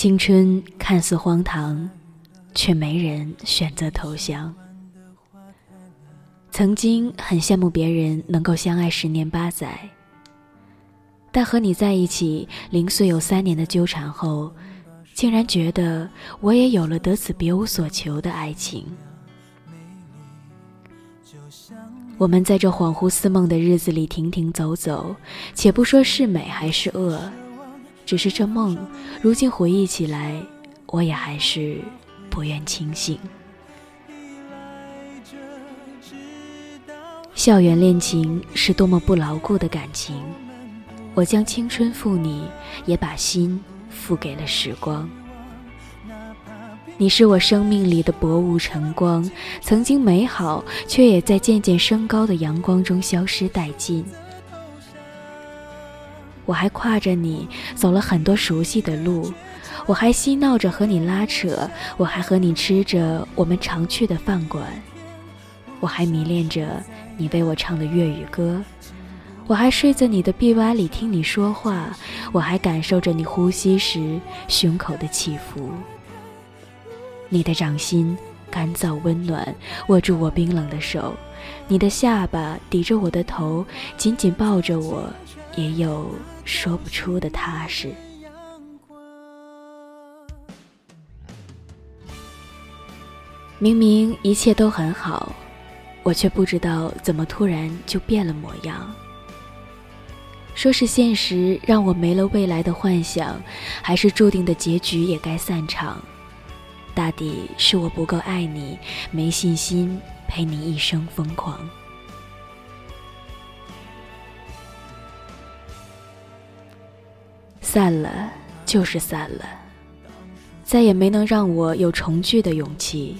青春看似荒唐，却没人选择投降。曾经很羡慕别人能够相爱十年八载，但和你在一起零碎有三年的纠缠后，竟然觉得我也有了得此别无所求的爱情。我们在这恍惚似梦的日子里停停走走，且不说是美还是恶，只是这梦，如今回忆起来，我也还是不愿清醒。校园恋情是多么不牢固的感情，我将青春付你，也把心付给了时光。你是我生命里的薄雾晨光，曾经美好，却也在渐渐升高的阳光中消失殆尽。我还挎着你走了很多熟悉的路，我还嬉闹着和你拉扯，我还和你吃着我们常去的饭馆，我还迷恋着。你为我唱的粤语歌，我还睡在你的臂弯里听你说话，我还感受着你呼吸时胸口的起伏。你的掌心干燥温暖，握住我冰冷的手，你的下巴抵着我的头，紧紧抱着我，也有说不出的踏实。明明一切都很好。我却不知道怎么突然就变了模样。说是现实让我没了未来的幻想，还是注定的结局也该散场？大抵是我不够爱你，没信心陪你一生疯狂。散了就是散了，再也没能让我有重聚的勇气。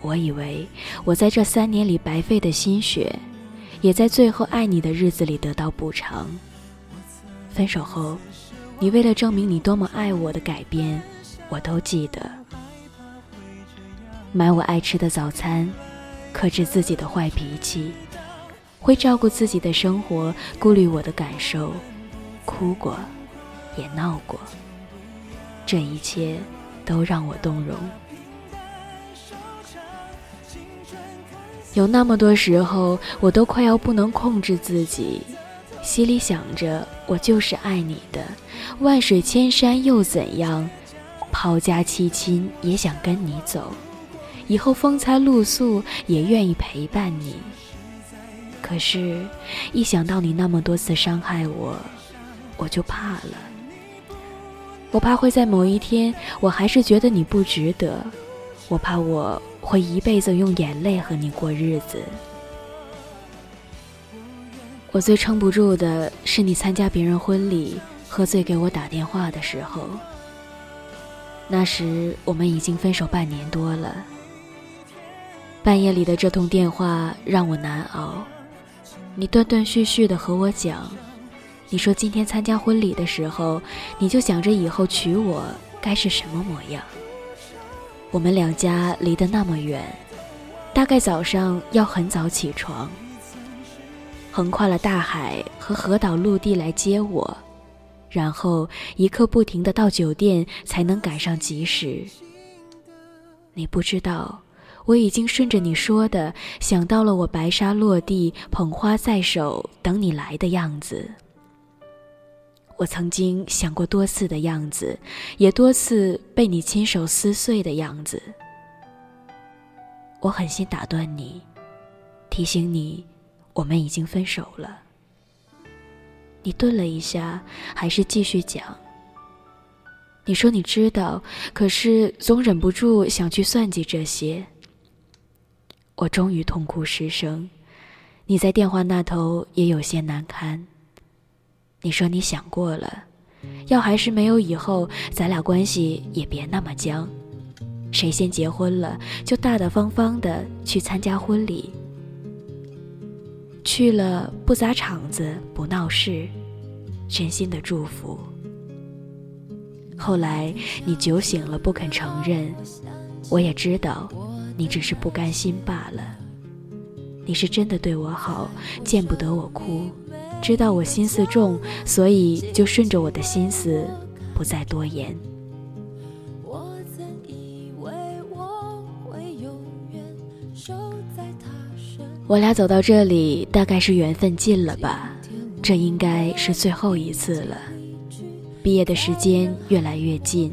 我以为我在这三年里白费的心血，也在最后爱你的日子里得到补偿。分手后，你为了证明你多么爱我的改变，我都记得。买我爱吃的早餐，克制自己的坏脾气，会照顾自己的生活，顾虑我的感受，哭过，也闹过，这一切都让我动容。有那么多时候，我都快要不能控制自己，心里想着我就是爱你的，万水千山又怎样，抛家弃亲也想跟你走，以后风餐露宿也愿意陪伴你。可是，一想到你那么多次伤害我，我就怕了。我怕会在某一天，我还是觉得你不值得，我怕我。会一辈子用眼泪和你过日子。我最撑不住的是你参加别人婚礼喝醉给我打电话的时候。那时我们已经分手半年多了。半夜里的这通电话让我难熬。你断断续续的和我讲，你说今天参加婚礼的时候，你就想着以后娶我该是什么模样。我们两家离得那么远，大概早上要很早起床，横跨了大海和河岛陆地来接我，然后一刻不停的到酒店才能赶上及时。你不知道，我已经顺着你说的想到了我白纱落地、捧花在手等你来的样子。我曾经想过多次的样子，也多次被你亲手撕碎的样子。我狠心打断你，提醒你，我们已经分手了。你顿了一下，还是继续讲。你说你知道，可是总忍不住想去算计这些。我终于痛哭失声，你在电话那头也有些难堪。你说你想过了，要还是没有以后，咱俩关系也别那么僵。谁先结婚了，就大大方方的去参加婚礼，去了不砸场子，不闹事，真心的祝福。后来你酒醒了不肯承认，我也知道，你只是不甘心罢了。你是真的对我好，见不得我哭。知道我心思重，所以就顺着我的心思，不再多言。我俩走到这里，大概是缘分尽了吧。这应该是最后一次了。毕业的时间越来越近，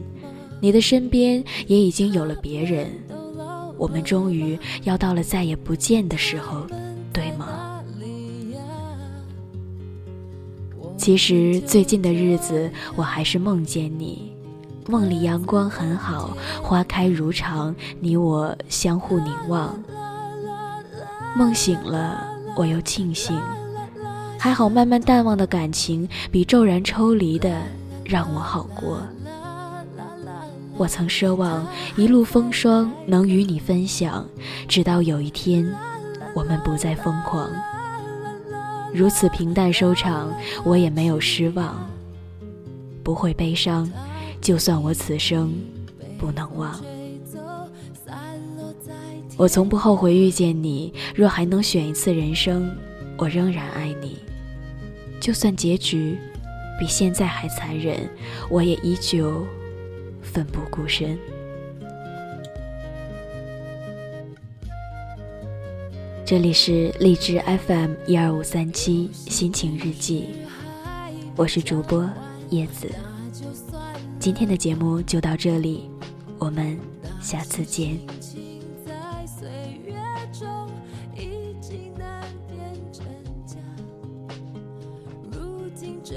你的身边也已经有了别人，我们终于要到了再也不见的时候，对吗？其实最近的日子，我还是梦见你，梦里阳光很好，花开如常，你我相互凝望。梦醒了，我又庆幸。还好，慢慢淡忘的感情比骤然抽离的让我好过。我曾奢望一路风霜能与你分享，直到有一天，我们不再疯狂。如此平淡收场，我也没有失望，不会悲伤。就算我此生不能忘，我从不后悔遇见你。若还能选一次人生，我仍然爱你。就算结局比现在还残忍，我也依旧奋不顾身。这里是荔枝 FM 一二五三七心情日记，我是主播叶子。今天的节目就到这里，我们下次见。假，如今这。